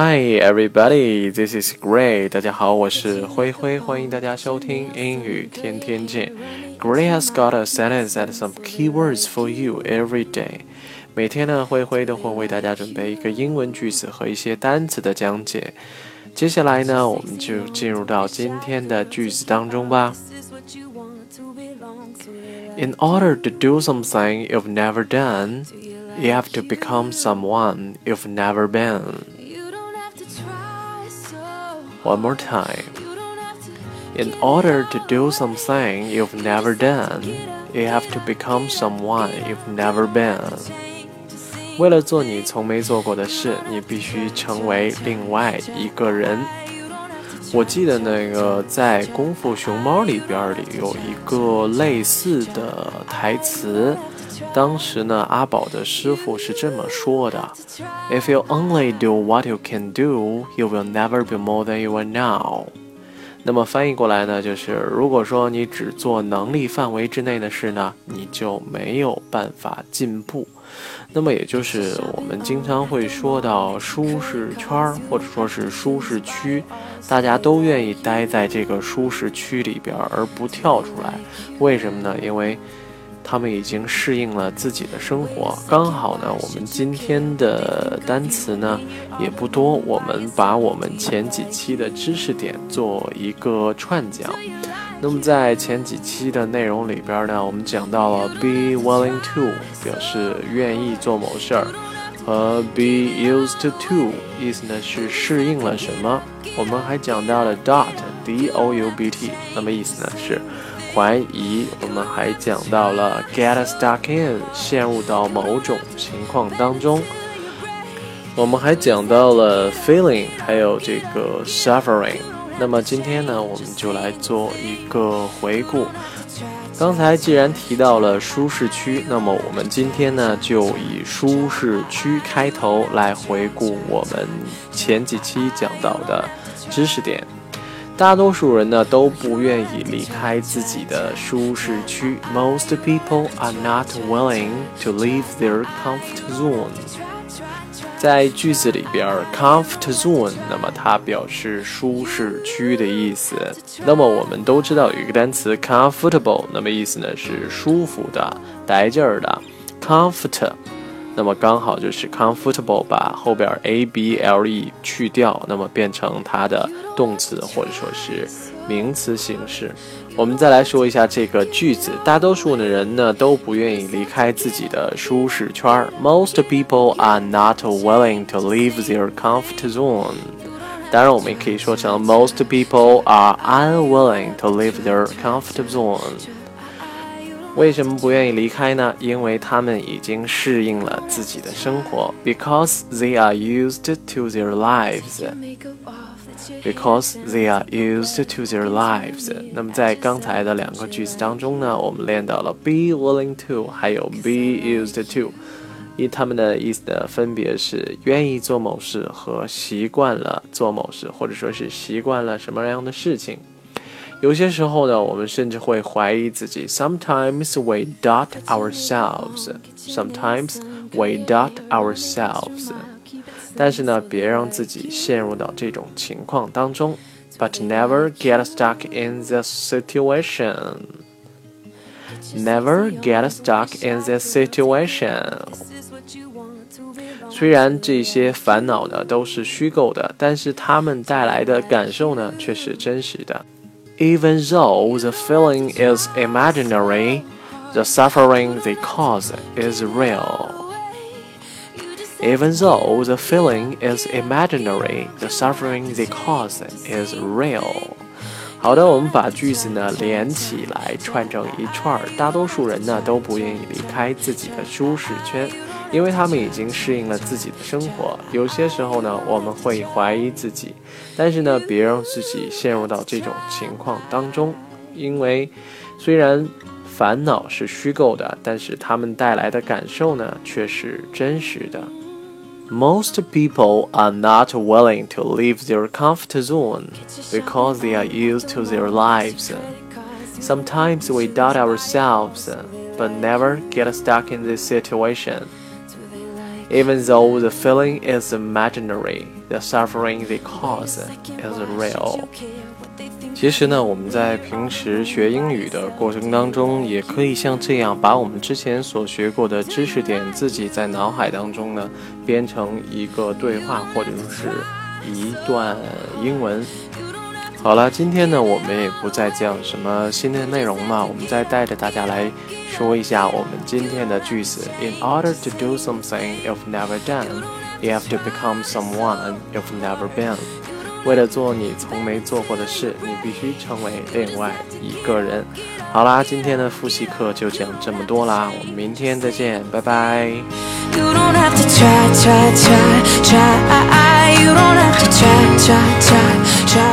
Hi everybody, this is Gray. 大家好，我是灰灰，欢迎大家收听英语天天见。Gray has got a sentence and some keywords for you every day. 每天呢，灰灰都会为大家准备一个英文句子和一些单词的讲解。接下来呢，我们就进入到今天的句子当中吧。In order to do something you've never done, you have to become someone you've never been. One more time. In order to do something you've never done, you have to become someone you've never been. 为了做你从没做过的事，你必须成为另外一个人。我记得那个在《功夫熊猫》里边里有一个类似的台词。当时呢，阿宝的师傅是这么说的：“If you only do what you can do, you will never be more than you are now。”那么翻译过来呢，就是如果说你只做能力范围之内的事呢，你就没有办法进步。那么也就是我们经常会说到舒适圈儿，或者说是舒适区，大家都愿意待在这个舒适区里边而不跳出来。为什么呢？因为他们已经适应了自己的生活，刚好呢，我们今天的单词呢也不多，我们把我们前几期的知识点做一个串讲。那么在前几期的内容里边呢，我们讲到了 be willing to 表示愿意做某事儿，和 be used to 意思呢是适应了什么。我们还讲到了 dot d o u b t，那么意思呢是。怀疑，我们还讲到了 get stuck in，陷入到某种情况当中。我们还讲到了 feeling，还有这个 suffering。那么今天呢，我们就来做一个回顾。刚才既然提到了舒适区，那么我们今天呢，就以舒适区开头来回顾我们前几期讲到的知识点。大多数人呢都不愿意离开自己的舒适区。Most people are not willing to leave their comfort zone。在句子里边，comfort zone，那么它表示舒适区的意思。那么我们都知道有一个单词 comfortable，那么意思呢是舒服的、带劲儿的。comfort。那么刚好就是 comfortable，把后边 a b l e 去掉，那么变成它的动词或者说是名词形式。我们再来说一下这个句子，大多数的人呢都不愿意离开自己的舒适圈。Most people are not willing to leave their comfort zone。当然，我们也可以说成 Most people are unwilling to leave their comfort zone。为什么不愿意离开呢？因为他们已经适应了自己的生活，because they are used to their lives。because they are used to their lives。那么在刚才的两个句子当中呢，我们练到了 be willing to，还有 be used to，因它们的意思呢，分别是愿意做某事和习惯了做某事，或者说是习惯了什么样的事情。有些时候呢，我们甚至会怀疑自己。Sometimes we doubt ourselves. Sometimes we doubt ourselves. 但是呢，别让自己陷入到这种情况当中。But never get stuck in this situation. Never get stuck in this situation. 虽然这些烦恼呢都是虚构的，但是它们带来的感受呢却是真实的。 even though the feeling is imaginary, the suffering they cause is real. Even though the feeling is imaginary, the suffering they cause is real. 好的，我们把句子呢连起来，串成一串儿。大多数人呢都不愿意离开自己的舒适圈。 因为他们已经适应了自己的生活，有些时候呢，我们会怀疑自己，但是呢，别让自己陷入到这种情况当中。因为虽然烦恼是虚构的，但是他们带来的感受呢，却是真实的。Most people are not willing to leave their comfort zone because they are used to their lives. Sometimes we doubt ourselves, but never get stuck in this situation. Even though the feeling is imaginary, the suffering the cause is real. 其实呢，我们在平时学英语的过程当中，也可以像这样，把我们之前所学过的知识点，自己在脑海当中呢，编成一个对话，或者是一段英文。好了，今天呢，我们也不再讲什么新的内容了，我们再带着大家来说一下我们今天的句子。In order to do something you've never done, you have to become someone you've never been. 为了做你从没做过的事，你必须成为另外一个人。好啦，今天的复习课就讲这么多啦，我们明天再见，拜拜。You don't have to try, try, try, try.